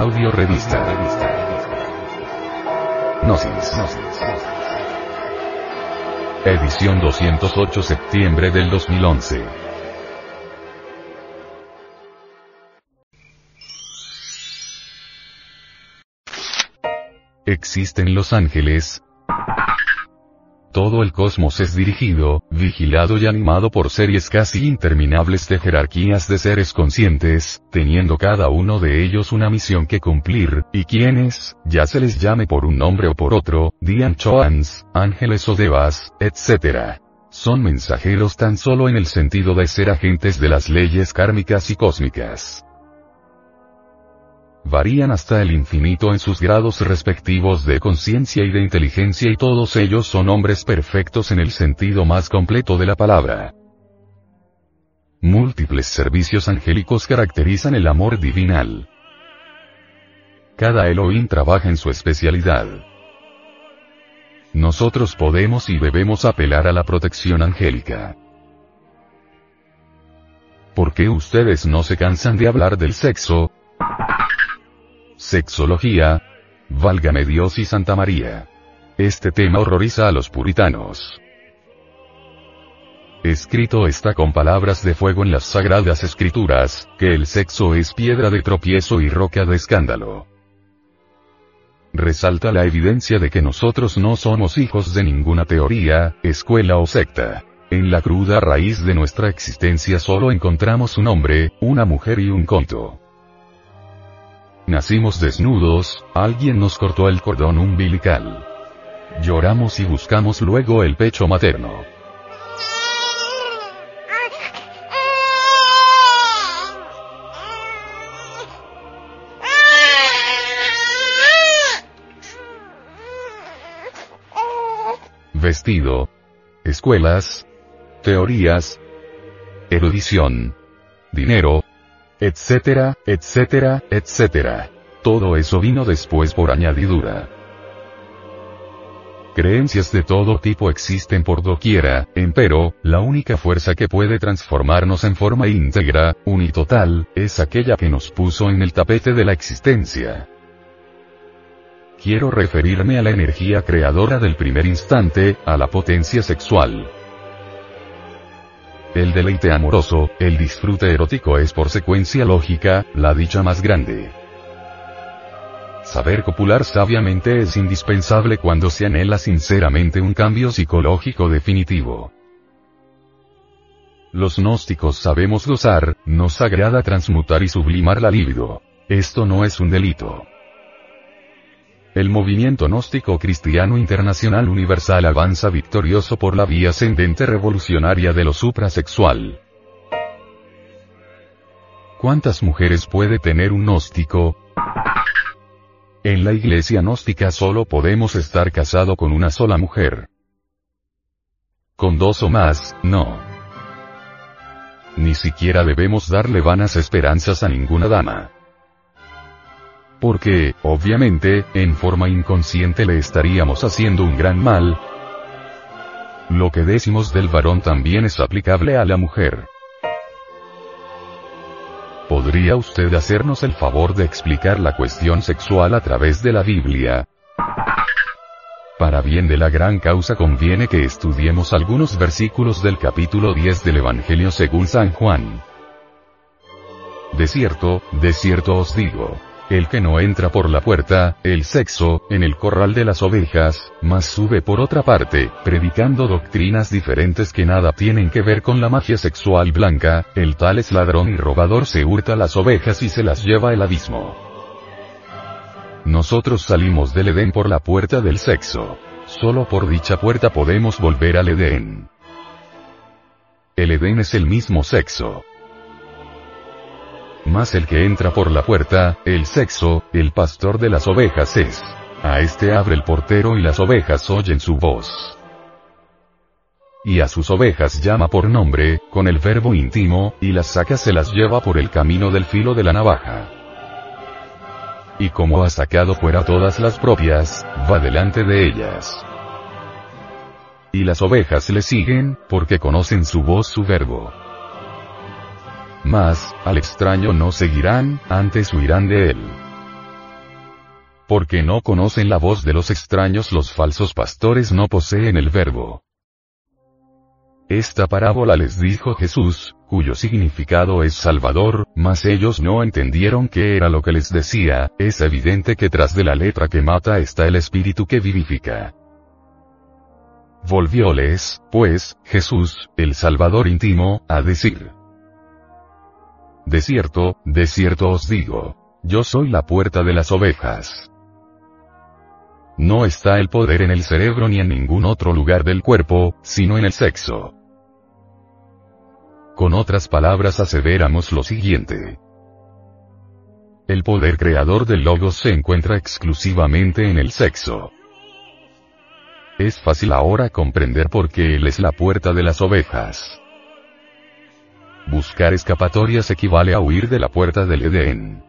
Audio Revista. Gnosis. Edición 208 septiembre del 2011. Existen los ángeles, todo el cosmos es dirigido, vigilado y animado por series casi interminables de jerarquías de seres conscientes, teniendo cada uno de ellos una misión que cumplir, y quienes, ya se les llame por un nombre o por otro, Dian Choans, ángeles o devas, etc. Son mensajeros tan solo en el sentido de ser agentes de las leyes kármicas y cósmicas varían hasta el infinito en sus grados respectivos de conciencia y de inteligencia y todos ellos son hombres perfectos en el sentido más completo de la palabra. Múltiples servicios angélicos caracterizan el amor divinal. Cada Elohim trabaja en su especialidad. Nosotros podemos y debemos apelar a la protección angélica. ¿Por qué ustedes no se cansan de hablar del sexo? Sexología. Válgame Dios y Santa María. Este tema horroriza a los puritanos. Escrito está con palabras de fuego en las sagradas escrituras, que el sexo es piedra de tropiezo y roca de escándalo. Resalta la evidencia de que nosotros no somos hijos de ninguna teoría, escuela o secta. En la cruda raíz de nuestra existencia solo encontramos un hombre, una mujer y un conto. Nacimos desnudos, alguien nos cortó el cordón umbilical. Lloramos y buscamos luego el pecho materno. Vestido. Escuelas. Teorías. Erudición. Dinero, etcétera, etcétera, etcétera. Todo eso vino después por añadidura. Creencias de todo tipo existen por doquiera, empero, la única fuerza que puede transformarnos en forma íntegra, unitotal, es aquella que nos puso en el tapete de la existencia. Quiero referirme a la energía creadora del primer instante, a la potencia sexual. El deleite amoroso, el disfrute erótico es por secuencia lógica, la dicha más grande. Saber copular sabiamente es indispensable cuando se anhela sinceramente un cambio psicológico definitivo. Los gnósticos sabemos gozar, nos agrada transmutar y sublimar la libido. Esto no es un delito. El movimiento gnóstico cristiano internacional universal avanza victorioso por la vía ascendente revolucionaria de lo suprasexual. ¿Cuántas mujeres puede tener un gnóstico? En la iglesia gnóstica solo podemos estar casado con una sola mujer. Con dos o más, no. Ni siquiera debemos darle vanas esperanzas a ninguna dama. Porque, obviamente, en forma inconsciente le estaríamos haciendo un gran mal. Lo que decimos del varón también es aplicable a la mujer. ¿Podría usted hacernos el favor de explicar la cuestión sexual a través de la Biblia? Para bien de la gran causa conviene que estudiemos algunos versículos del capítulo 10 del Evangelio según San Juan. De cierto, de cierto os digo el que no entra por la puerta, el sexo, en el corral de las ovejas, mas sube por otra parte, predicando doctrinas diferentes que nada tienen que ver con la magia sexual blanca, el tal es ladrón y robador se hurta las ovejas y se las lleva al abismo. Nosotros salimos del Edén por la puerta del sexo. Solo por dicha puerta podemos volver al Edén. El Edén es el mismo sexo. Más el que entra por la puerta, el sexo, el pastor de las ovejas es. A este abre el portero y las ovejas oyen su voz. Y a sus ovejas llama por nombre, con el verbo íntimo, y las saca se las lleva por el camino del filo de la navaja. Y como ha sacado fuera todas las propias, va delante de ellas. Y las ovejas le siguen, porque conocen su voz su verbo. Mas, al extraño no seguirán, antes huirán de él. porque no conocen la voz de los extraños los falsos pastores no poseen el verbo. Esta parábola les dijo Jesús, cuyo significado es Salvador, mas ellos no entendieron qué era lo que les decía, es evidente que tras de la letra que mata está el espíritu que vivifica. Volvióles, pues, Jesús, el Salvador íntimo, a decir. De cierto, de cierto os digo, yo soy la puerta de las ovejas. No está el poder en el cerebro ni en ningún otro lugar del cuerpo, sino en el sexo. Con otras palabras aseveramos lo siguiente. El poder creador del logos se encuentra exclusivamente en el sexo. Es fácil ahora comprender por qué Él es la puerta de las ovejas. Buscar escapatorias equivale a huir de la puerta del Edén.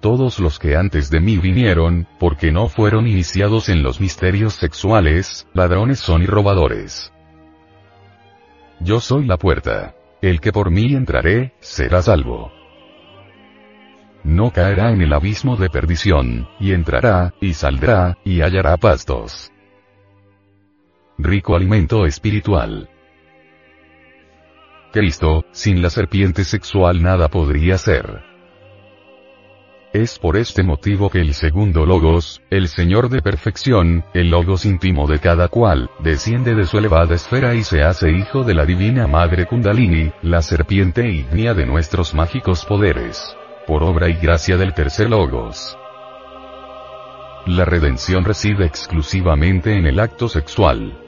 Todos los que antes de mí vinieron, porque no fueron iniciados en los misterios sexuales, ladrones son y robadores. Yo soy la puerta. El que por mí entraré, será salvo. No caerá en el abismo de perdición, y entrará, y saldrá, y hallará pastos. Rico alimento espiritual. Cristo, sin la serpiente sexual nada podría ser. Es por este motivo que el segundo Logos, el Señor de perfección, el Logos íntimo de cada cual, desciende de su elevada esfera y se hace hijo de la divina Madre Kundalini, la serpiente ígnea de nuestros mágicos poderes. Por obra y gracia del tercer Logos. La redención reside exclusivamente en el acto sexual.